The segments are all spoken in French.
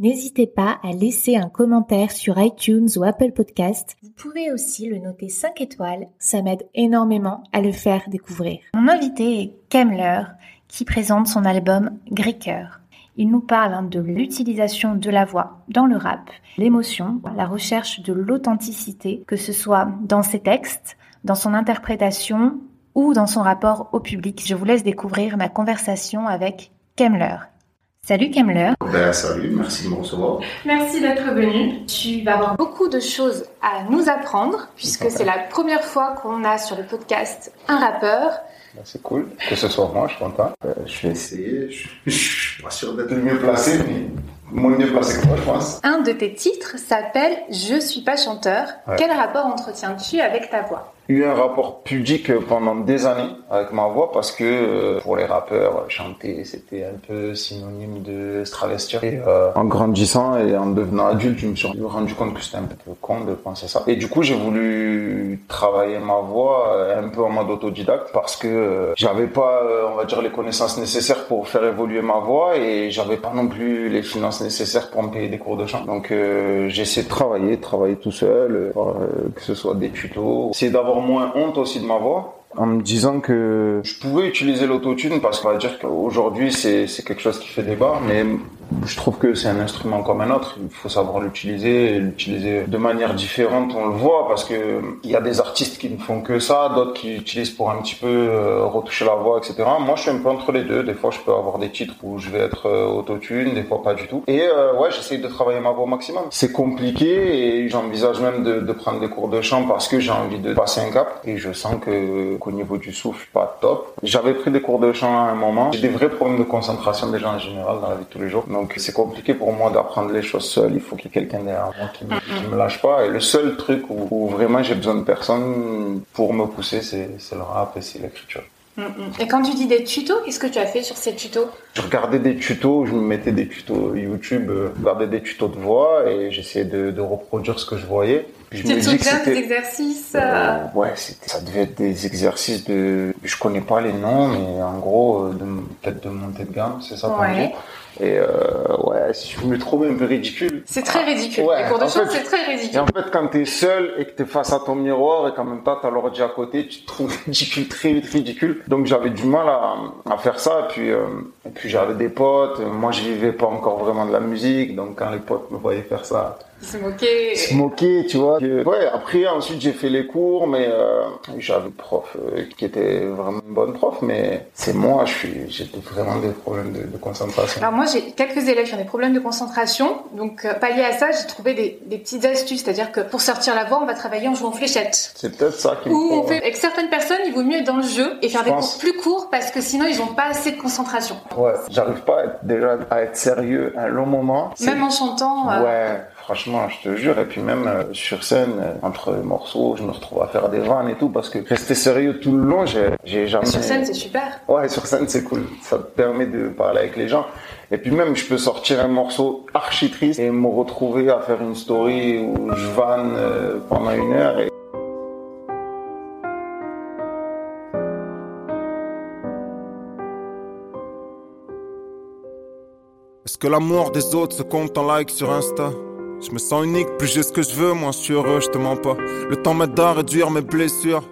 N'hésitez pas à laisser un commentaire sur iTunes ou Apple Podcast. Vous pouvez aussi le noter 5 étoiles, ça m'aide énormément à le faire découvrir. Mon invité est Kemler, qui présente son album Greeker. Il nous parle hein, de l'utilisation de la voix dans le rap, l'émotion, la recherche de l'authenticité, que ce soit dans ses textes, dans son interprétation ou dans son rapport au public. Je vous laisse découvrir ma conversation avec Kemler. Salut Kemler. Ben, salut, merci de me recevoir. Merci d'être venu. Tu vas avoir beaucoup de choses à nous apprendre puisque c'est la première fois qu'on a sur le podcast un rappeur. Ben, c'est cool que ce soit moi, je suis content. Euh, je vais essayer, je, suis pas sûr d'être le mieux placé, mais moins mieux placé que toi, je pense. Un de tes titres s'appelle Je suis pas chanteur. Quel rapport entretiens-tu avec ta voix? Eu un rapport pudique pendant des années avec ma voix parce que euh, pour les rappeurs, chanter c'était un peu synonyme de se travestir. Et euh, en grandissant et en devenant adulte, je me suis rendu compte que c'était un peu con de penser ça. Et du coup, j'ai voulu travailler ma voix euh, un peu en mode autodidacte parce que j'avais pas, on va dire, les connaissances nécessaires pour faire évoluer ma voix et j'avais pas non plus les finances nécessaires pour me payer des cours de chant. Donc j'ai essayé de travailler, travailler tout seul, que ce soit des tutos, essayer d'avoir moins honte aussi de ma voix. En me disant que je pouvais utiliser l'autotune parce qu'on va dire qu'aujourd'hui c'est quelque chose qui fait débat mais je trouve que c'est un instrument comme un autre. Il faut savoir l'utiliser l'utiliser de manière différente. On le voit parce que il y a des artistes qui ne font que ça, d'autres qui utilisent pour un petit peu euh, retoucher la voix, etc. Moi, je suis un peu entre les deux. Des fois, je peux avoir des titres où je vais être euh, autotune, des fois pas du tout. Et euh, ouais, j'essaye de travailler ma voix au maximum. C'est compliqué et j'envisage même de, prendre des cours de chant parce que j'ai envie de passer un cap et je sens que qu'au niveau du souffle, pas top. J'avais pris des cours de chant à un moment. J'ai des vrais problèmes de concentration déjà en général dans la vie de tous les jours. C'est compliqué pour moi d'apprendre les choses seul. Il faut qu'il y ait quelqu'un derrière moi qui me, me lâche pas. Et le seul truc où, vraiment j'ai besoin de personne pour me pousser, c'est le rap et c'est l'écriture. Et quand tu dis des tutos, qu'est-ce que tu as fait sur ces tutos? Je regardais des tutos, je me mettais des tutos YouTube, euh, je regardais des tutos de voix et j'essayais de, de, reproduire ce que je voyais. Tu te souviens des exercices euh, Ouais, ça devait être des exercices de... Je connais pas les noms, mais en gros, euh, peut-être de montée de gamme, c'est ça qu'on dit. Et euh, ouais, je me trouvais un peu ridicule. C'est très ridicule. Les cours de chant, c'est très ridicule. Et en fait, quand t'es seul et que t'es face à ton miroir et qu'en même temps t'as l'ordi à côté, tu te trouves ridicule, très vite ridicule. Donc j'avais du mal à, à faire ça. Et puis, euh, et puis j'avais des potes. Moi, je vivais pas encore vraiment de la musique. Donc quand les potes me voyaient faire ça, se moquer. Se moquer, tu vois. Ouais, après, ensuite, j'ai fait les cours, mais euh, j'avais une prof euh, qui était vraiment une bonne prof, mais c'est moi, j'ai vraiment des problèmes de, de, concentration. Alors moi, j'ai quelques élèves qui ont des problèmes de concentration, donc euh, pallier à ça, j'ai trouvé des, des, petites astuces, c'est-à-dire que pour sortir la voix, on va travailler en jouant fléchette. C'est peut-être ça qui. Ou on fait avec certaines personnes, il vaut mieux être dans le jeu et faire des cours plus courts parce que sinon, ils n'ont pas assez de concentration. Ouais, j'arrive pas à être, déjà à être sérieux un long moment. Même en chantant. Euh, ouais franchement, je te jure. Et puis même euh, sur scène, euh, entre morceaux, je me retrouve à faire des vannes et tout parce que rester sérieux tout le long, j'ai jamais. Sur scène, c'est super. Ouais, sur scène, c'est cool. Ça te permet de parler avec les gens. Et puis même, je peux sortir un morceau archi triste et me retrouver à faire une story où je vanne euh, pendant une heure. Et... Est-ce que l'amour des autres se compte en like sur Insta? Je me sens unique, plus j'ai ce que je veux, moi je suis heureux, je te mens pas. Le temps m'aide à réduire mes blessures.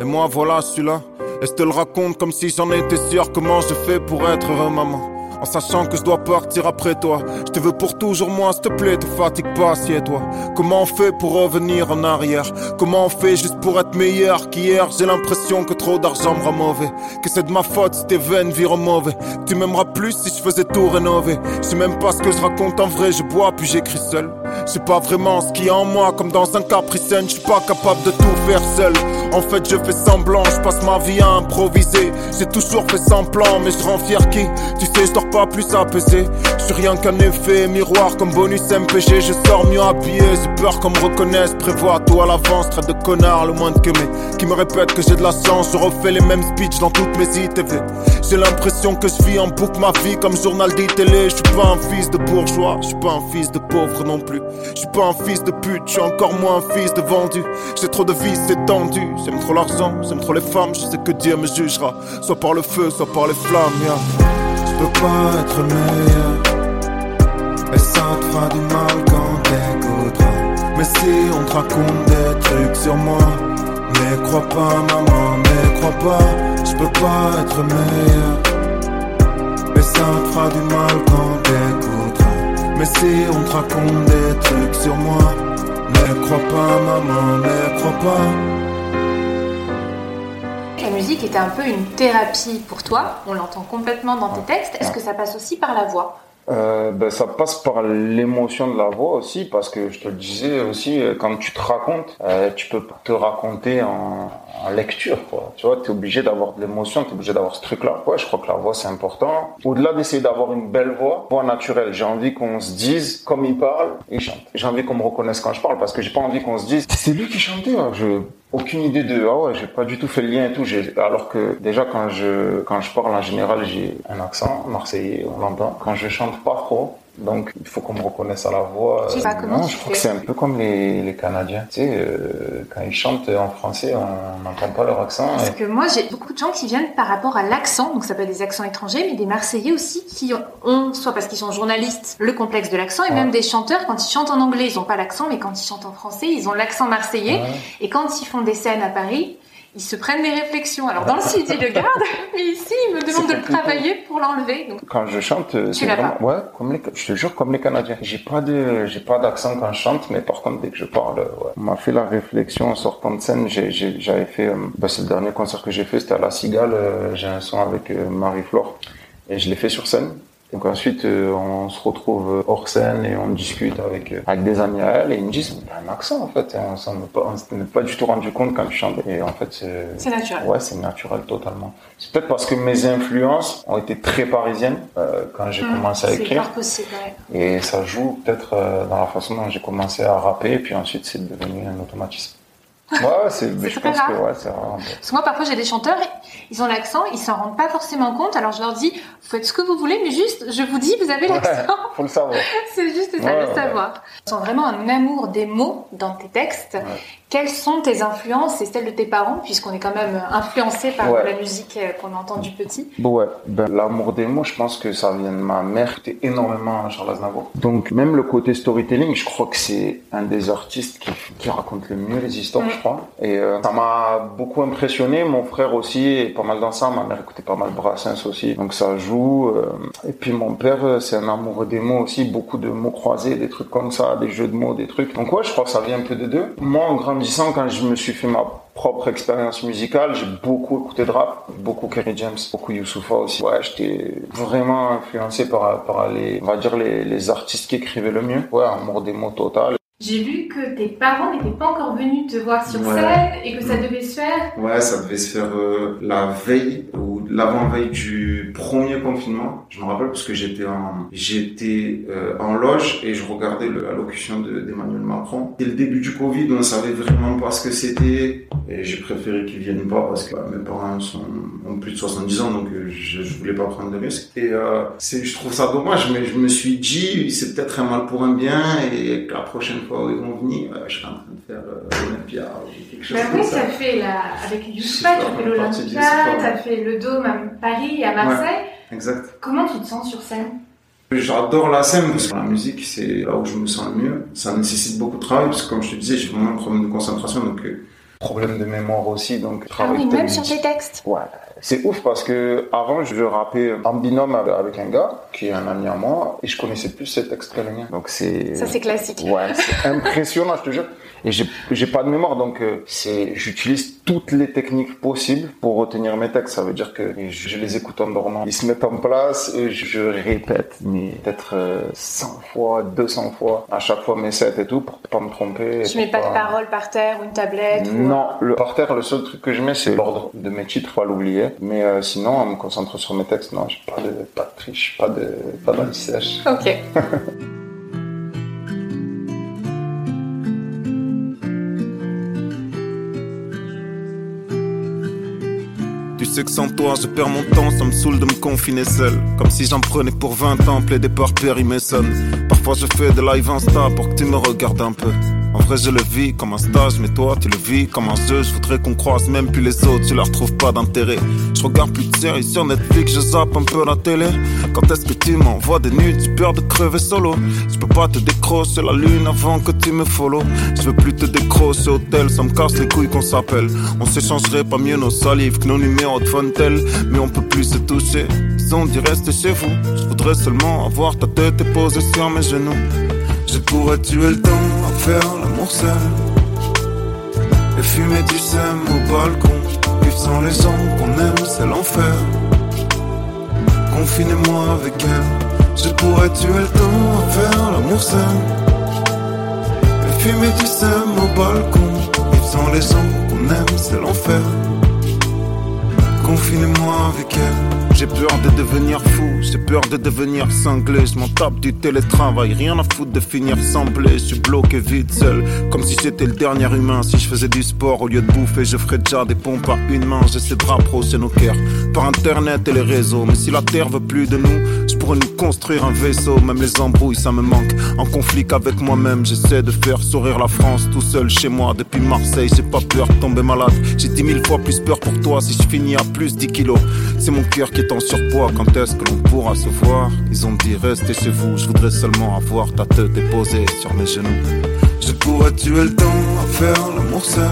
Et moi voilà, je suis là. Et je te le raconte comme si j'en étais sûr. Comment je fais pour être heureux, maman? En sachant que je dois partir après toi. Je te veux pour toujours, moi, s'il te plaît, te fatigue pas, assieds-toi. Comment on fait pour revenir en arrière? Comment on fait juste pour être meilleur qu'hier? J'ai l'impression que trop d'argent me rend mauvais. Que c'est de ma faute si tes veines virent mauvais. Tu m'aimeras plus si je faisais tout rénover. Je sais même pas ce que je raconte en vrai, je bois puis j'écris seul. Je sais pas vraiment ce qu'il y a en moi, comme dans un capricène, je suis pas capable de tout faire seul. En fait, je fais semblant, je passe ma vie à improviser. J'ai toujours fait semblant, mais je rends fier qui Tu sais, je dors pas plus apaisé. Je rien qu'un effet miroir comme bonus MPG. Je sors mieux habillé, j'ai peur qu'on me reconnaisse, prévois à l'avance, traite de connard le moindre que mes Qui me répète que j'ai de la chance, je refais les mêmes speeches dans toutes mes ITV J'ai l'impression que je vis en boucle ma vie comme journal télé Je suis pas un fils de bourgeois, je suis pas un fils de pauvre non plus. Je suis pas un fils de pute, je suis encore moins un fils de vendu. J'ai trop de vie, c'est tendu, j'aime trop l'argent, j'aime trop les femmes. Je sais que Dieu me jugera, soit par le feu, soit par les flammes Je peux pas être meilleur. Et ça te fera du mal Mais si on te raconte des trucs sur moi. Mais crois pas maman, mais crois pas Je peux pas être meilleur. Mais ça te fera du mal quand t'écouteras. Mais si on te raconte des trucs sur moi Mais crois pas maman, mais crois pas. La musique était un peu une thérapie pour toi, on l'entend complètement dans tes textes. Est-ce que ça passe aussi par la voix? Euh, ben, ça passe par l'émotion de la voix aussi, parce que je te le disais aussi, euh, quand tu te racontes, euh, tu peux te raconter en, en lecture, quoi. Tu vois, tu es obligé d'avoir de l'émotion, tu es obligé d'avoir ce truc-là. Ouais, je crois que la voix, c'est important. Au-delà d'essayer d'avoir une belle voix, voix naturelle, j'ai envie qu'on se dise, comme il parle, il chante. J'ai envie qu'on me reconnaisse quand je parle, parce que j'ai pas envie qu'on se dise, c'est lui qui chantait, hein. je aucune idée de ah ouais j'ai pas du tout fait le lien et tout alors que déjà quand je quand je parle en général j'ai un accent marseillais on l'entend quand je chante pas trop donc il faut qu'on me reconnaisse à la voix. Je sais pas comment non, je crois que c'est un peu comme les, les Canadiens. Tu sais, euh, quand ils chantent en français, on n'entend pas leur accent. Parce que moi, j'ai beaucoup de gens qui viennent par rapport à l'accent, donc ça peut être des accents étrangers, mais des Marseillais aussi qui ont, soit parce qu'ils sont journalistes, le complexe de l'accent, et même des chanteurs, quand ils chantent en anglais, ils n'ont pas l'accent, mais quand ils chantent en français, ils ont l'accent marseillais. Et quand ils font des scènes à Paris, ils se prennent des réflexions. Alors dans le site, ils le gardent, mais ici, ils me demandent de le travailler pour l'enlever. Quand je chante, c'est vraiment, ouais, comme les, je te jure, comme les Canadiens. J'ai pas de, j'ai pas d'accent quand je chante, mais par contre, dès que je parle, ouais. On m'a fait la réflexion en sortant de scène. J'avais fait, euh, bah, c'est le dernier concert que j'ai fait, c'était à La Cigale. Euh, j'ai un son avec euh, Marie-Flore. Et je l'ai fait sur scène. Donc ensuite, euh, on se retrouve hors scène et on discute avec, euh, avec des amis à elle et ils me disent, t'as un accent en fait. Et on s'en est pas, pas du tout rendu compte quand tu chantais. Et en fait, c'est... C'est naturel. Ouais, c'est naturel totalement. C'est peut-être parce que mes influences ont été très parisiennes euh, quand j'ai Mmh, commencé à écrire. possible, ouais. Et ça joue peut-être euh, dans la façon dont j'ai commencé à rapper et puis ensuite c'est devenu un automatisme. Ouais, c'est, mais je très pense que rare. ouais, c'est rare. Parce que moi, parfois, j'ai des chanteurs, ils ont l'accent, ils s'en rendent pas forcément compte. Alors, je leur dis, faites ce que vous voulez, mais juste, je vous dis, vous avez Ouais, l'accent. faut le savoir. C'est juste ça, Ouais, le ouais. savoir. Tu sens vraiment un amour des mots dans tes textes. Quelles sont tes influences et celles de tes parents, puisqu'on est quand même influencé par Ouais. la musique euh, qu'on entend du petit? Ouais, ben, l'amour des mots, je pense que ça vient de ma mère qui était énormément Charles Aznavour. Donc, même le côté storytelling, je crois que c'est un des artistes qui, qui raconte le mieux les histoires, Mm. je crois. Et euh, ça m'a beaucoup impressionné. Mon frère aussi est pas mal dans ça. Ma mère écoutait pas mal Brassens aussi. Donc, ça joue. euh, Et puis, mon père, c'est un amoureux des mots aussi. Beaucoup de mots croisés, des trucs comme ça, des jeux de mots, des trucs. Donc, ouais, je crois que ça vient un peu des deux. Moi, en grandissant, quand je me suis fait ma propre expérience musicale, j'ai beaucoup écouté de rap, beaucoup Kerry James, beaucoup Youssoufa aussi. Ouais, j'étais vraiment influencé par, par les, on va dire les, les artistes qui écrivaient le mieux. Ouais, amour des mots total. J'ai vu que tes parents n'étaient pas encore venus te voir sur Ouais. scène et que ça devait se faire. Ouais, ça devait se faire euh, la veille ou l'avant-veille du premier confinement. Je me rappelle parce que j'étais en j'étais euh, en loge et je regardais l'allocution de- d'Emmanuel Macron. Dès le début du Covid, on savait vraiment pas ce que c'était et j'ai préféré qu'ils viennent pas parce que bah, mes parents sont ont plus de 70 ans donc euh, je, voulais pas prendre de risques. Et euh, c'est je trouve ça dommage mais je me suis dit c'est peut-être un mal pour un bien et la prochaine fois où ils vont venir, euh, je serai en train de faire euh, Olympia ou quelque chose comme oui, ça. fait la, avec Super, tu as du l'Olympia, super. t'as fait le Dôme à Paris et à Marseille. Exact. Comment tu te sens sur scène? J'adore la scène parce que la musique, c'est là où je me sens le mieux. Ça nécessite beaucoup de travail parce que, comme je te disais, j'ai vraiment un problème de concentration. Donc, euh, Problème de mémoire aussi, donc Ah travail oui, même sur tes textes. Ouais, c'est ouf parce que avant je rappais en binôme avec- un gars qui est un ami à moi et je connaissais plus ses textes que les miens. Donc c'est Ça, c'est classique. Ouais, c'est impressionnant, je te jure. Et j'ai, pas de mémoire, donc euh, c'est, j'utilise toutes les techniques possibles pour retenir mes textes. Ça veut dire que je, les écoute en dormant. Ils se mettent en place et je, répète, mais peut-être euh, 100 fois, 200 fois, à chaque fois mes sets et tout, pour pas me tromper. Tu mets pas de paroles par terre ou une tablette ou... Non, le, par terre, le seul truc que je mets, c'est l'ordre de mes titres, pas l'oublier. Mais euh, sinon, on me concentre sur mes textes. Non, je pas de, pas de triche, pas de, pas d'alissage. Ok. Tu sais que sans toi, je perds mon temps, ça me saoule de me confiner seul. Comme si j'en prenais pour 20 ans, plaider par Perry Mason. Parfois, je fais des lives Insta pour que tu me regardes un peu. En vrai, je le vis comme un stage, mais toi, tu le vis comme un jeu. Je voudrais qu'on croise même plus les autres, tu leur trouves pas d'intérêt. Je regarde plus de séries sur Netflix, je zappe un peu la télé. Quand est-ce que tu m'envoies des nudes, tu peur de crever solo? Je peux pas te décrocher la lune avant que tu me follow. Je veux plus te décrocher hôtel, ça me casse les couilles qu'on s'appelle. On s'échangerait pas mieux nos salives que nos numéros de Fontel, mais on peut plus se toucher. Ont dit reste chez vous. Je voudrais seulement avoir ta tête poser sur mes genoux. Je pourrais tuer le temps faire l'amour Et du sème au balcon. Vivre sans les gens qu'on aime c'est l'enfer. Confinez-moi avec elle. Je pourrais tuer le temps à faire l'amour seul. Et fumer du sème au balcon. Vivre sans les gens qu'on aime c'est l'enfer Confinez-moi avec elle j'ai peur de devenir fou, j'ai peur de devenir cinglé. Je m'en tape du télétravail, rien à foutre de finir semblé. Je suis bloqué vite seul, comme si j'étais le dernier humain. Si je faisais du sport au lieu de bouffer, je ferais déjà des pompes à une main. J'essaie de rapprocher nos cœurs par internet et les réseaux. Mais si la terre veut plus de nous, je pourrais nous construire un vaisseau. Même les embrouilles, ça me manque. En conflit avec moi-même, j'essaie de faire sourire la France tout seul chez moi. Depuis Marseille, j'ai pas peur de tomber malade. J'ai dix mille fois plus peur pour toi si je finis à plus 10 kilos. C'est mon cœur qui en surpoids, quand est-ce que l'on pourra se voir? Ils ont dit restez chez vous, je voudrais seulement avoir ta tête déposée sur mes genoux. Je pourrais tuer le temps à faire l'amour seul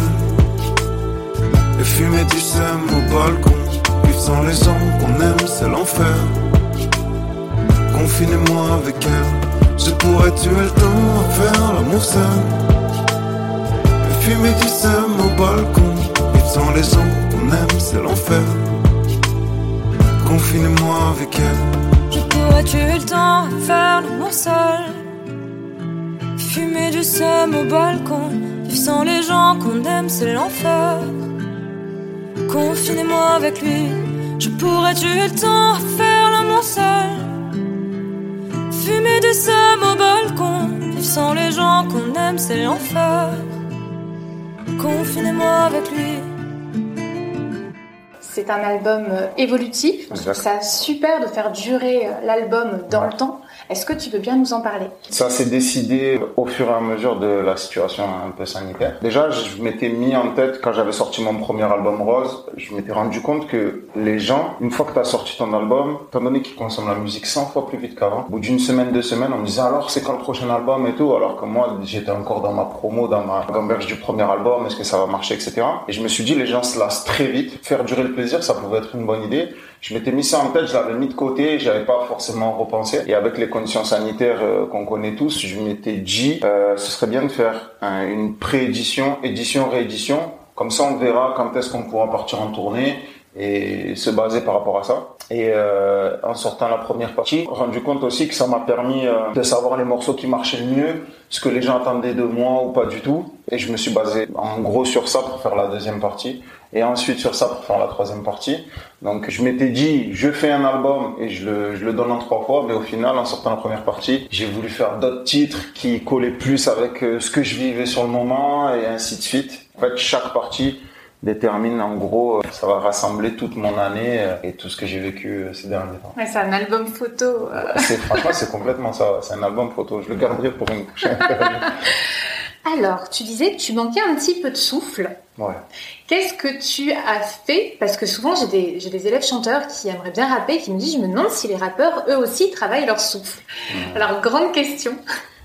et fumer du sème au balcon. Vivre sans les gens qu'on aime, c'est l'enfer. Confinez-moi avec elle. Je pourrais tuer le temps à faire l'amour seul et fumer du sème au balcon. Vivre sans les gens qu'on aime, c'est l'enfer confinez-moi avec elle. Je pourrais tuer le temps, faire l'amour seul? Fumer du seum au balcon, vivre sans les gens qu'on aime, c'est l'enfer. Confinez-moi avec lui, je pourrais tuer le temps, faire l'amour seul. Fumer du seum au balcon, vivre sans les gens qu'on aime, c'est l'enfer. Confinez-moi avec lui. C'est un album euh, évolutif. Je trouve ça super de faire durer euh, l'album dans le temps. Est-ce que tu veux bien nous en parler? Ça s'est décidé au fur et à mesure de la situation un peu sanitaire. Déjà, je m'étais mis en tête, quand j'avais sorti mon premier album Rose, je m'étais rendu compte que les gens, une fois que tu as sorti ton album, étant donné qu'ils consomment la musique 100 fois plus vite qu'avant, au bout d'une semaine, deux semaines, on me disait alors c'est quand le prochain album et tout, alors que moi j'étais encore dans ma promo, dans ma gamberge du premier album, est-ce que ça va marcher, etc. Et je me suis dit les gens se lassent très vite, faire durer le plaisir, ça pouvait être une bonne idée. Je m'étais mis ça en tête, je l'avais mis de côté, j'avais pas forcément repensé. Et avec les conditions sanitaires euh, qu'on connaît tous, je m'étais dit, euh, ce serait bien de faire une préédition, édition, réédition. Comme ça, on verra quand est-ce qu'on pourra partir en tournée et se baser par rapport à ça. Et euh, en sortant la première partie, rendu compte aussi que ça m'a permis euh, de savoir les morceaux qui marchaient le mieux, ce que les gens attendaient de moi ou pas du tout. Et je me suis basé en gros sur ça pour faire la deuxième partie et ensuite sur ça pour faire la troisième partie. Donc je m'étais dit, je fais un album et je le, donne en trois fois, mais au final, en sortant la première partie, j'ai voulu faire d'autres titres qui collaient plus avec euh, ce que je vivais sur le moment et ainsi de suite. En fait, chaque partie détermine en gros, euh, ça va rassembler toute mon année euh, et tout ce que j'ai vécu ces derniers temps. Ouais, c'est un album photo. C'est franchement, c'est complètement ça. C'est un album photo. Je le garderai pour une prochaine. Alors, tu disais que tu manquais un petit peu de souffle. Ouais. Qu'est-ce que tu as fait? Parce que souvent, j'ai des, j'ai des élèves chanteurs qui aimeraient bien rapper, qui me disent, je me demande si les rappeurs, eux aussi, travaillent leur souffle. Alors, grande question.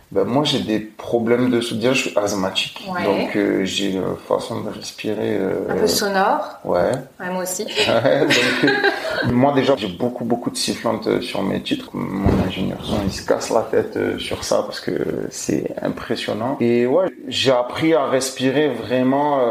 Ben, moi, j'ai des problèmes de soudure, je suis asthmatique. Donc, euh, j'ai une façon de respirer. Euh, un peu sonore. Ouais. ouais moi aussi. donc, euh, moi, déjà, j'ai beaucoup, beaucoup de sifflantes sur mes titres. Mon ingénieur son, il se casse la tête sur ça parce que c'est impressionnant. Et ouais, j'ai appris à respirer vraiment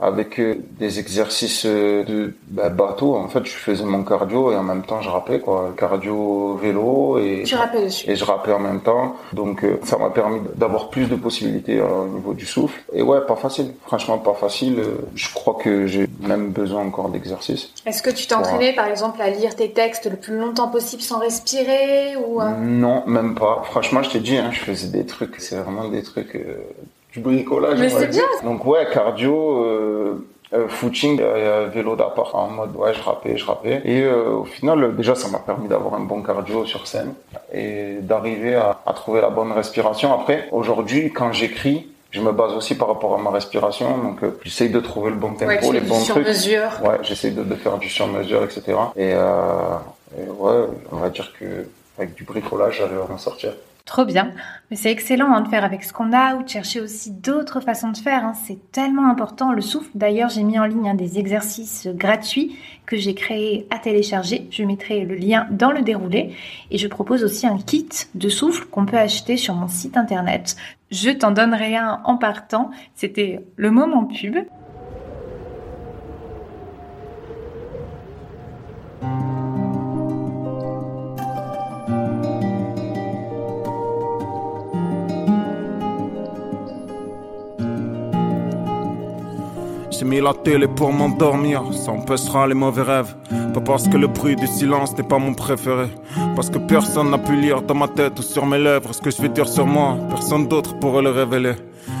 avec des exercices de bah, bateau. En fait, je faisais mon cardio et en même temps, je rappais, quoi. Cardio, vélo et. Tu rappais dessus. Et je rappais en même temps. Donc, ça m'a permis d'avoir plus de possibilités euh, au niveau du souffle. Et ouais, pas facile. Franchement, pas facile. Euh, je crois que j'ai même besoin encore d'exercice. Est-ce que tu t'entraînais, par exemple, à lire tes textes le plus longtemps possible sans respirer ou euh? Non, même pas. Franchement, je t'ai dit, hein, je faisais des trucs. C'est vraiment des trucs du bricolage. Mais c'est bien. Donc ouais, cardio euh, footing, euh, vélo d'apport en mode ouais, je rappais, je rappais. Et euh, au final, déjà, ça m'a permis d'avoir un bon cardio sur scène et d'arriver à, à trouver la bonne respiration. Après, aujourd'hui, quand j'écris, je me base aussi par rapport à ma respiration, donc euh, j'essaye de trouver le bon tempo, Ouais, tu les bons trucs. sur-mesure. Ouais, j'essaye de, de faire du sur-mesure, etc. Et, euh, et ouais, on va dire que avec du bricolage, j'arrive à m'en sortir. Trop bien. Mais c'est excellent hein, de faire avec ce qu'on a ou de chercher aussi d'autres façons de faire. hein. C'est tellement important. Le souffle, d'ailleurs, j'ai mis en ligne des exercices gratuits que j'ai créés à télécharger. Je mettrai le lien dans le déroulé. Et je propose aussi un kit de souffle qu'on peut acheter sur mon site internet. Je t'en donnerai un en partant. C'était le moment pub. J'ai mis la télé pour m'endormir, ça empêchera les mauvais rêves. Pas parce que le bruit du silence n'est pas mon préféré. Parce que personne n'a pu lire dans ma tête ou sur mes lèvres ce que je vais dire sur moi. Personne d'autre pourrait le révéler.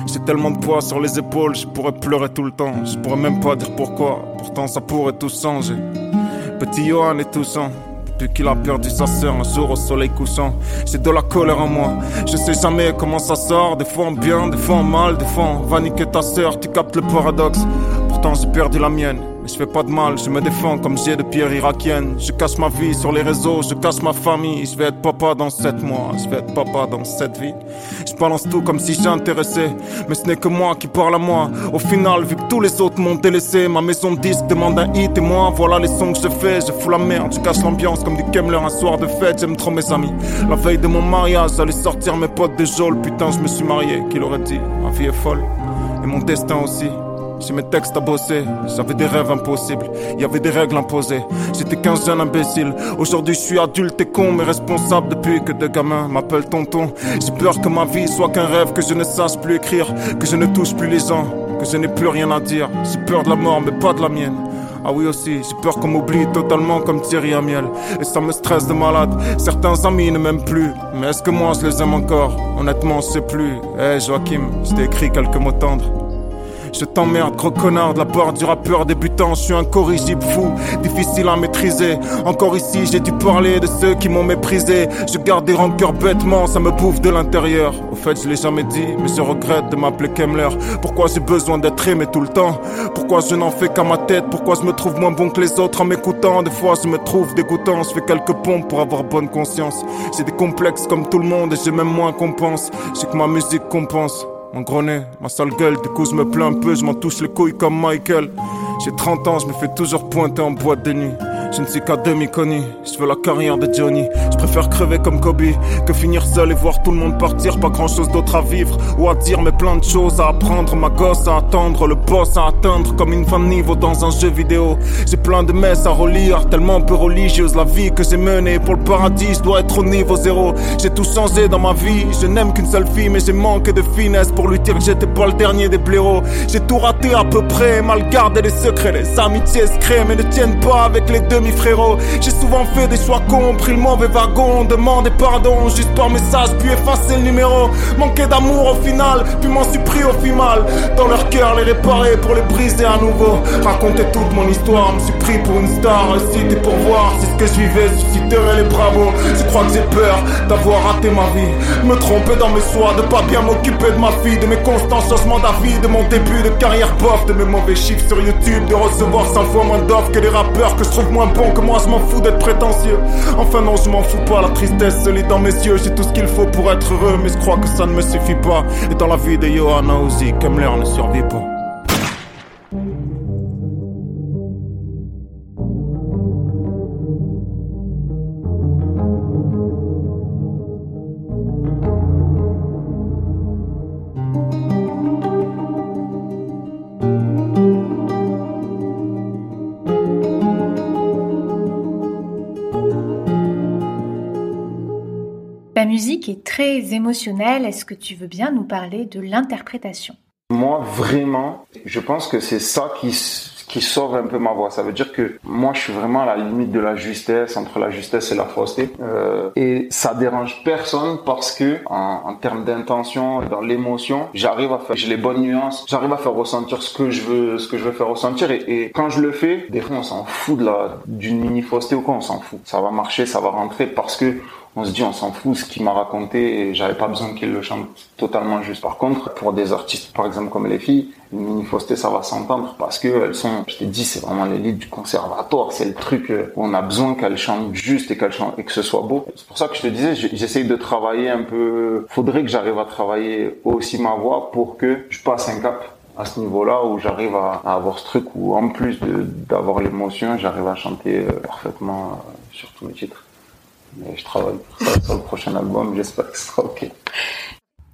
J'ai tellement de poids sur les épaules, je pourrais pleurer tout le temps. Je pourrais même pas dire pourquoi, pourtant ça pourrait tout changer. Petit Johan est touchant. Depuis qu'il a perdu sa sœur un jour au soleil couchant, j'ai de la colère en moi. Je sais jamais comment ça sort, des fois en bien, des fois en mal, des fois on va ta sœur, tu captes le paradoxe. Pourtant j'ai perdu la mienne, mais je fais pas de mal, je me défends comme j'ai de pierre irakienne. Je cache ma vie sur les réseaux, je cache ma famille. Je vais être papa dans sept mois, je vais être papa dans cette vie. Je balance tout comme si j'intéressais, mais ce n'est que moi qui parle à moi. Au final, vu que tous les autres m'ont délaissé, ma maison disque demande un hit et moi, voilà les sons que je fais. Je fous la merde, je cache l'ambiance comme du Kemmler un soir de fête. J'aime trop mes amis. La veille de mon mariage, j'allais sortir mes potes de Jol. Putain, je me suis marié, qui l'aurait dit? Ma vie est folle, et mon destin aussi. J'ai mes textes à bosser, j'avais des rêves impossibles, y avait des règles imposées. J'étais qu'un jeune imbécile, aujourd'hui je suis adulte et con, mais responsable depuis que des gamins m'appellent tonton. J'ai peur que ma vie soit qu'un rêve, que je ne sache plus écrire, que je ne touche plus les gens, que je n'ai plus rien à dire. J'ai peur de la mort, mais pas de la mienne. Ah oui aussi, j'ai peur qu'on m'oublie totalement comme Thierry Amiel Et ça me stresse de malade, certains amis ne m'aiment plus Mais est-ce que moi je les aime encore? Honnêtement je sais plus Eh Joachim, je t'ai écrit quelques mots tendres je t'emmerde, gros connard, de la part du rappeur débutant. Je suis un corrigible fou, difficile à maîtriser. Encore ici, j'ai dû parler de ceux qui m'ont méprisé. Je garde des rancœurs bêtement, ça me bouffe de l'intérieur. Au fait, je l'ai jamais dit, mais je regrette de m'appeler Kemmler. Pourquoi j'ai besoin d'être aimé tout le temps? Pourquoi je n'en fais qu'à ma tête? Pourquoi je me trouve moins bon que les autres en m'écoutant? Des fois, je me trouve dégoûtant. Je fais quelques pompes pour avoir bonne conscience. J'ai des complexes comme tout le monde et j'ai même moins qu'on pense. J'ai que ma musique compense. Mon gros nez, ma sale gueule, du coup je me plains un peu, je m'en touche les couilles comme Michael. J'ai 30 ans, je me fais toujours pointer en boîte de nuit. Je ne suis qu'à demi connu, je veux la carrière de Johnny. Je préfère crever comme Kobe que finir seul et voir tout le monde partir. Pas grand chose d'autre à vivre ou à dire, mais plein de choses à apprendre. Ma gosse à attendre, le boss à atteindre comme une fin de niveau dans un jeu vidéo. J'ai plein de messes à relire, tellement peu religieuse la vie que j'ai menée. Pour le paradis, je dois être au niveau zéro. J'ai tout changé dans ma vie, je n'aime qu'une seule fille, mais j'ai manqué de finesse pour lui dire que j'étais pas le dernier des blaireaux. J'ai tout raté à peu près, mal gardé les secrets, les amitiés se mais ne tiennent pas avec les demi-frérots. J'ai souvent fait des choix cons, pris le mauvais wagon, demandé pardon juste par message, puis effacé le numéro. Manqué d'amour au final, puis m'en suis pris au final. Dans leur cœur, les réparer pour les briser à nouveau. Raconter toute mon histoire, me suis pris pour une star. Cité pour voir si ce que je vivais susciterait les bravos. Je crois que j'ai peur d'avoir raté ma vie. Me tromper dans mes choix, de pas bien m'occuper de ma fille, de mes constants changements d'avis, de mon début de carrière de mes mauvais chiffres sur YouTube, de recevoir 100 fois moins d'offres que les rappeurs que je trouve moins bons que moi. Je m'en fous d'être prétentieux. Enfin non, je m'en fous pas. La tristesse se lit dans mes yeux. J'ai tout ce qu'il faut pour être heureux, mais je crois que ça ne me suffit pas. Et dans la vie de Johanna comme l'air ne survit pas. Musique est très émotionnelle. Est-ce que tu veux bien nous parler de l'interprétation? Moi, vraiment, je pense que c'est ça qui, qui sauve un peu ma voix. Ça veut dire que moi, je suis vraiment à la limite de la justesse, entre la justesse et la fausseté. Euh, et ça dérange personne parce que, en, termes d'intention, dans l'émotion, j'arrive à faire, j'ai les bonnes nuances, j'arrive à faire ressentir ce que je veux, ce que je veux faire ressentir. Et, et quand je le fais, des fois, on s'en fout de la, d'une mini fausseté ou quoi, on s'en fout. Ça va marcher, ça va rentrer parce que on se dit on s'en fout ce qu'il m'a raconté et j'avais pas besoin qu'il le chante totalement juste. Par contre, pour des artistes par exemple comme les filles, une mini ça va s'entendre parce que elles sont, je t'ai dit, c'est vraiment l'élite du conservatoire, c'est le truc où on a besoin qu'elles chantent juste et qu'elles chantent et que ce soit beau. C'est pour ça que je te disais, j'essaye de travailler un peu. Faudrait que j'arrive à travailler aussi ma voix pour que je passe un cap à ce niveau-là où j'arrive à, avoir ce truc où en plus d'avoir l'émotion, j'arrive à chanter euh, parfaitement euh, sur tous mes titres. Mais je travaille pour ça sur le prochain album, j'espère que ce sera ok.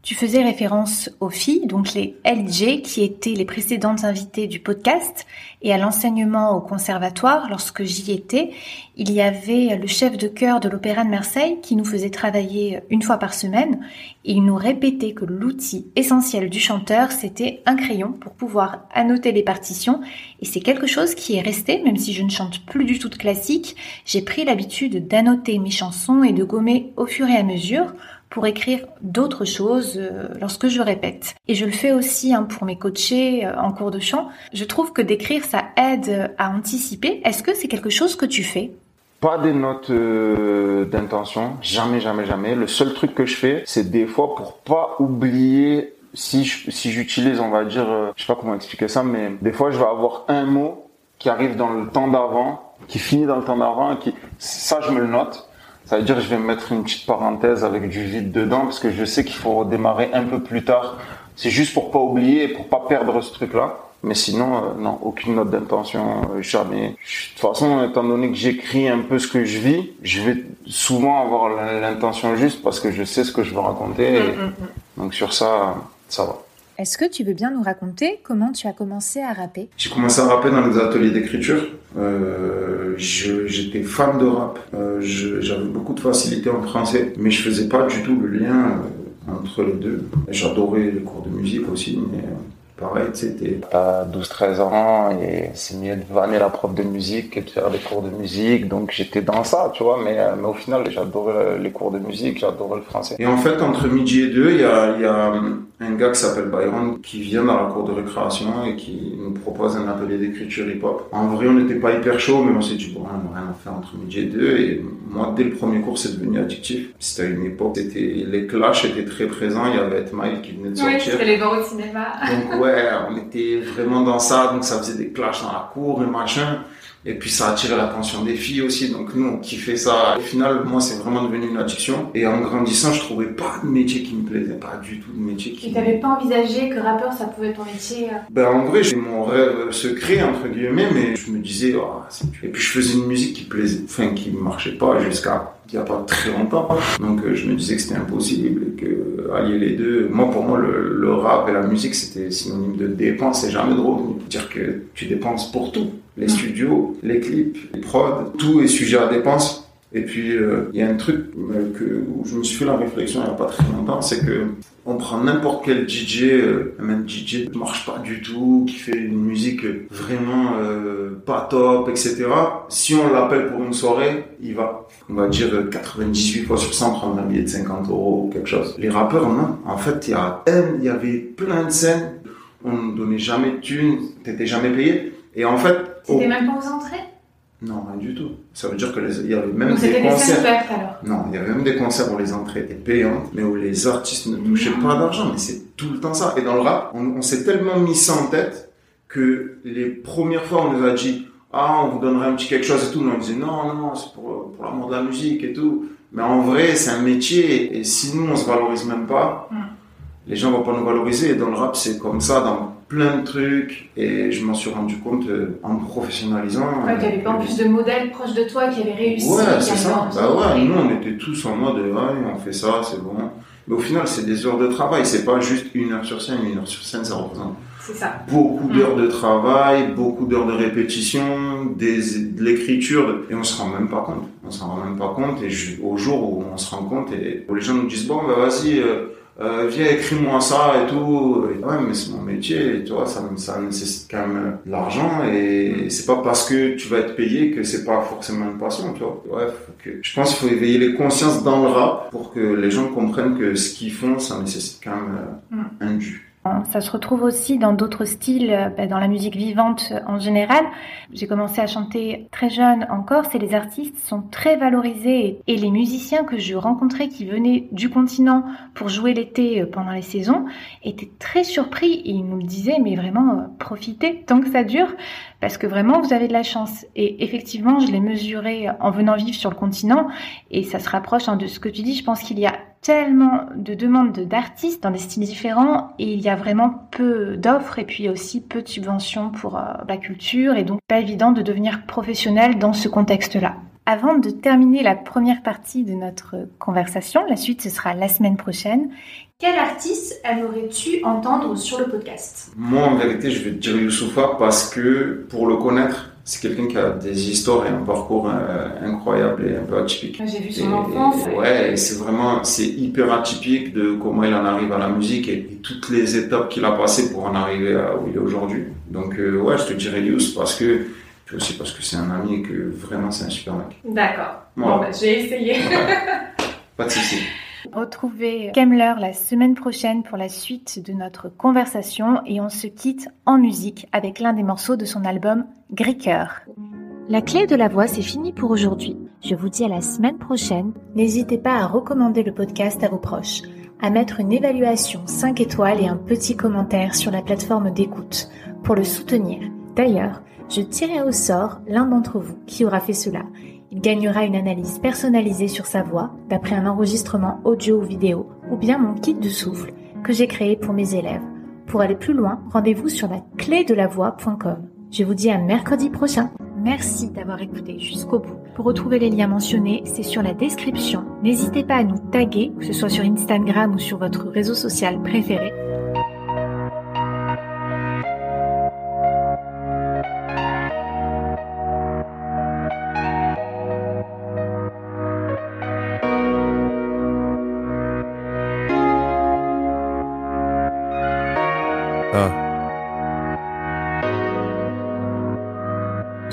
Tu faisais référence aux filles, donc les LJ, qui étaient les précédentes invitées du podcast, et à l'enseignement au conservatoire. Lorsque j'y étais, il y avait le chef de chœur de l'Opéra de Marseille qui nous faisait travailler une fois par semaine, et il nous répétait que l'outil essentiel du chanteur, c'était un crayon pour pouvoir annoter les partitions, et c'est quelque chose qui est resté, même si je ne chante plus du tout de classique, j'ai pris l'habitude d'annoter mes chansons et de gommer au fur et à mesure pour écrire d'autres choses euh, lorsque je répète. Et je le fais aussi hein, pour mes coachés euh, en cours de chant. Je trouve que d'écrire, ça aide à anticiper. Est-ce que c'est quelque chose que tu fais? Pas des notes euh, d'intention, jamais, jamais, jamais. Le seul truc que je fais, c'est des fois pour pas oublier si si j'utilise, on va dire, je sais pas comment expliquer ça, mais des fois je vais avoir un mot qui arrive dans le temps d'avant, qui finit dans le temps d'avant, qui ça je me le note ça veut dire que je vais mettre une petite parenthèse avec du vide dedans parce que je sais qu'il faut redémarrer un peu plus tard. C'est juste pour pas oublier et pour pas perdre ce truc-là. Mais sinon, euh, non, aucune note d'intention, euh, jamais. De toute façon, étant donné que j'écris un peu ce que je vis, je vais souvent avoir l'intention juste parce que je sais ce que je veux raconter. Mm, mm, mm. Donc sur ça, ça va. Est-ce que tu veux bien nous raconter comment tu as commencé à rapper? J'ai commencé à rapper dans les ateliers d'écriture. Euh, J'étais fan de rap. Euh, J'avais beaucoup de facilité en français, mais je faisais pas du tout le lien euh, entre les deux. J'adorais les cours de musique aussi, euh, pareil, c'était à 12-13 ans et c'est mieux de vanner la prof de musique que de faire des cours de musique. Donc j'étais dans ça, tu vois, mais, euh, mais au final, j'adorais les cours de musique, j'adorais le français. Et en fait, entre midi et deux, il y a, y a un gars qui s'appelle Byron qui vient dans la cour de récréation et qui nous propose un atelier d'écriture hip-hop. En vrai, on n'était pas hyper chaud, mais on s'est dit, bon, on n'a rien à faire entre midi et deux. Et moi, dès le premier cours, c'est devenu addictif. C'était une époque, c'était, les clashs étaient très présents. Il y avait Mile qui venait de sortir. Oui, c'était les bords au cinéma. Donc, ouais, on était vraiment dans ça. Donc, ça faisait des clashs dans la cour et machin. Et puis ça attirait l'attention des filles aussi. Donc nous, on kiffait ça. Au final, moi, c'est vraiment devenu une addiction. Et en grandissant, je trouvais pas de métier qui me plaisait. Pas du tout de métier qui Et t'avais pas envisagé que rappeur, ça pouvait être ton métier euh? Ben en vrai, j'ai mon rêve secret, entre guillemets, mais je me disais, oh, et puis je faisais une musique qui plaisait, enfin, qui marchait pas jusqu'à il n'y a pas très longtemps. Donc euh, je me disais que c'était impossible et que allier les deux, moi pour moi le, le rap et la musique c'était synonyme de dépense et jamais de revenu. Dire que tu dépenses pour tout les studios, les clips, les prods, tout est sujet à dépenses. Et puis euh, il y a un truc euh, que où je me suis fait la réflexion il n'y a pas très longtemps, c'est que on prend n'importe quel DJ, euh, même DJ ne marche pas du tout, qui fait une musique vraiment pas top, etc. Si on l'appelle pour une soirée, il va, on va dire 98 fois sur 100 prendre un billet de 50 euros ou quelque chose. Les rappeurs, non. En fait, il y a, il y avait plein de scènes, on ne donnait jamais de thunes, t'étais jamais payé. Et en fait, c'était même pas aux entrées? Non, rien du tout. Ça veut dire que il y avait même Donc des concerts. Des alors. Non, il y avait même des concerts où les entrées étaient payantes, mais où les artistes ne touchaient pas d'argent. Mais c'est tout le temps ça. Et dans le rap, on, s'est tellement mis ça en tête que les premières fois, on nous a dit ah, on vous donnerait un petit quelque chose et tout. Mais on disait non, non, c'est pour, pour l'amour de la musique et tout. Mais en vrai, c'est un métier et si nous, on se valorise même pas, hmm. les gens vont pas nous valoriser. Et dans le rap, c'est comme ça. Dans plein de trucs et je m'en suis rendu compte euh, en me professionnalisant. Ouais, tu n'avais pas en plus de modèles proches de toi qui avaient réussi. Ouais, c'est ça. Bah ouais, nous on était tous en mode ouais, on fait ça, c'est bon. Mais au final, c'est des heures de travail, c'est pas juste une heure sur scène, une heure sur scène, ça représente ça. beaucoup d'heures mm. de travail, beaucoup d'heures de répétition, des, de l'écriture, et on se rend même pas compte. On s'en rend même pas compte, et au jour où on se rend compte, et où les gens nous disent bon, bah vas-y, euh, euh, viens écris-moi ça et tout. ouais, mais c'est mon métier, tu vois, ça, ça nécessite quand même de l'argent et c'est pas parce que tu vas être payé que c'est pas forcément une passion, tu vois. Ouais, que, je pense qu'il faut éveiller les consciences dans le rap pour que les gens comprennent que ce qu'ils font, ça nécessite quand même euh, mm. un dû. Ça se retrouve aussi dans d'autres styles, euh, bah, dans la musique vivante euh, en général. J'ai commencé à chanter très jeune en Corse et les artistes sont très valorisés et les musiciens que je rencontrais qui venaient du continent pour jouer l'été euh, pendant les saisons étaient très surpris et ils nous disaient mais vraiment profitez tant que ça dure parce que vraiment vous avez de la chance. Et effectivement, je l'ai mesuré en venant vivre sur le continent et ça se rapproche hein, de ce que tu dis. Je pense qu'il y a tellement de demandes d'artistes dans des styles différents et il y a vraiment peu d'offres et puis aussi peu de subventions pour euh, la culture et donc pas évident de devenir professionnel dans ce contexte-là. Avant de terminer la première partie de notre conversation, la suite ce sera la semaine prochaine, quel artiste aimerais-tu entendre sur le podcast? Moi en vérité je vais te dire Youssoufa parce que pour le connaître c'est quelqu'un qui a des histoires et un parcours euh, incroyable et un peu atypique. J'ai vu son enfance. ouais, c'est vraiment, c'est hyper atypique de comment il en arrive à la musique et, toutes les étapes qu'il a passées pour en arriver à où il est aujourd'hui. Donc, euh, ouais, je te dirais Lius parce que, puis aussi parce que c'est un ami et que vraiment c'est un super mec. D'accord. Bon, bah, j'ai essayé. Pas de soucis. Retrouvez Kemler la semaine prochaine pour la suite de notre conversation et on se quitte en musique avec l'un des morceaux de son album Greeker. La clé de la voix, c'est fini pour aujourd'hui. Je vous dis à la semaine prochaine. N'hésitez pas à recommander le podcast à vos proches, à mettre une évaluation 5 étoiles et un petit commentaire sur la plateforme d'écoute pour le soutenir. D'ailleurs, je tirerai au sort l'un d'entre vous qui aura fait cela il gagnera une analyse personnalisée sur sa voix d'après un enregistrement audio ou vidéo ou bien mon kit de souffle que j'ai créé pour mes élèves. Pour aller plus loin, rendez-vous sur la clé de la voix.com. Je vous dis à mercredi prochain. Merci d'avoir écouté jusqu'au bout. Pour retrouver les liens mentionnés, c'est sur la description. N'hésitez pas à nous taguer, que ce soit sur Instagram ou sur votre réseau social préféré.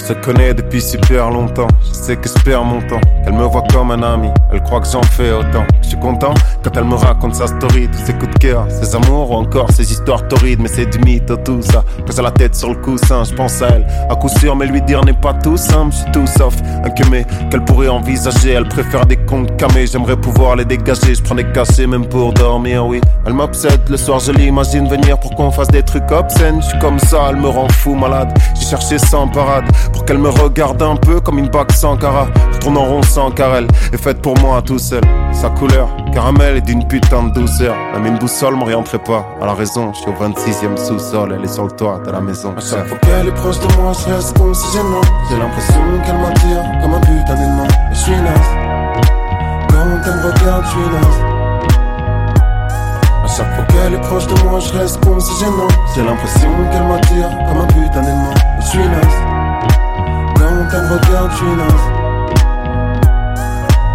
Se connaît depuis super longtemps. Je sais que je perds mon temps. Elle me voit comme un ami. Elle croit que j'en fais autant. Je suis content quand elle me raconte sa story, tous ses coups de cœur, ses amours ou encore ses histoires torrides. Mais c'est du mythe, tout ça. Quand la tête sur le coussin, je pense à elle. À coup sûr, mais lui dire n'est pas tout simple. Je suis tout sauf un cumé qu'elle pourrait envisager. Elle préfère des comptes camés. J'aimerais pouvoir les dégager. Je prends des cachets même pour dormir, oui. Elle m'obsède. Le soir, je l'imagine venir pour qu'on fasse des trucs obscènes. Je suis comme ça, elle me rend fou malade. J'ai cherché sans parade pour qu'elle me regarde un peu comme une bague sans cara. Je tourne en rond sans carrel, est faite pour moi tout seul. Sa couleur, caramel est d'une putain de douceur. Même une boussole m'orienterait pas à la raison. Je suis au 26e sous-sol, elle est sur le toit de la maison. À chaque fois qu'elle est proche de moi, je reste comme si J'ai l'impression qu'elle m'attire comme un putain d'aimant. Je suis naze. Quand elle me regarde, je suis naze. À chaque fois qu'elle est proche de moi, je reste comme si J'ai l'impression qu'elle m'attire comme un putain d'aimant. Je suis naze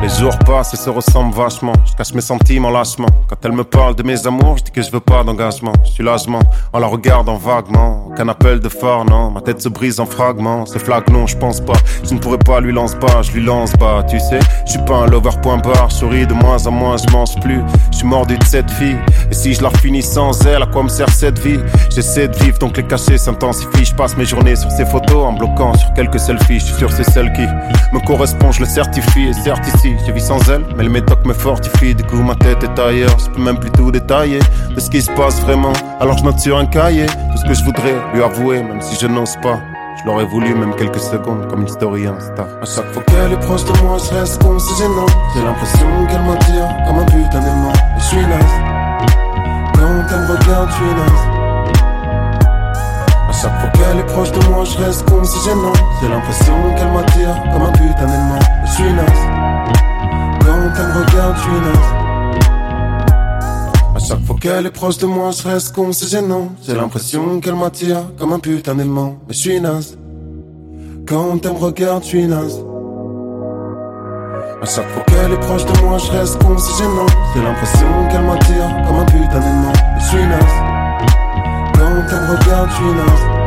Les jours passent et se ressemblent vachement. Je cache mes sentiments lâchement. Quand elle me parle de mes amours, je dis que je veux pas d'engagement. Je suis lâchement en la regardant vaguement. Aucun appel de phare, non. Ma tête se brise en fragments. Ce flag, non, je pense pas. Je ne pourrais pas lui lancer pas, je lui lance pas. Tu sais, je suis pas un lover point barre. Je de moins en moins, je mange plus. Je suis mordu de cette fille. Et si je la finis sans elle, à quoi me sert cette vie? J'essaie de vivre, donc les cachets s'intensifient. Je passe mes journées sur ces photos en bloquant sur quelques selfies. Je suis sûr c'est celle qui me correspond, je le certifie et certifie j'ai vu sans elle, mais le médoc me fortifie. Du coup, ma tête est ailleurs, je peux même plus tout détailler de ce qui se passe vraiment. Alors je note sur un cahier tout ce que je voudrais lui avouer, même si je n'ose pas. Je l'aurais voulu même quelques secondes comme une story Insta. À chaque fois qu'elle est proche de moi, je reste comme si gênant. J'ai l'impression qu'elle m'attire comme un putain d'aimant. Je suis naze. Quand elle me regarde, je suis naze. À chaque fois qu'elle est proche de moi, je reste comme si gênant. J'ai l'impression qu'elle m'attire comme un putain d'aimant. Je suis naze quand elle me regarde, je suis naze. À chaque fois qu'elle est proche de moi, je reste con, c'est gênant. J'ai l'impression qu'elle m'attire comme un putain d'aimant. Mais je suis naze. Quand elle me regarde, je suis naze. À chaque fois qu'elle est proche de moi, je reste con, c'est gênant. J'ai l'impression qu'elle m'attire comme un putain d'aimant. Je suis naze. Quand elle me regarde, je suis naze.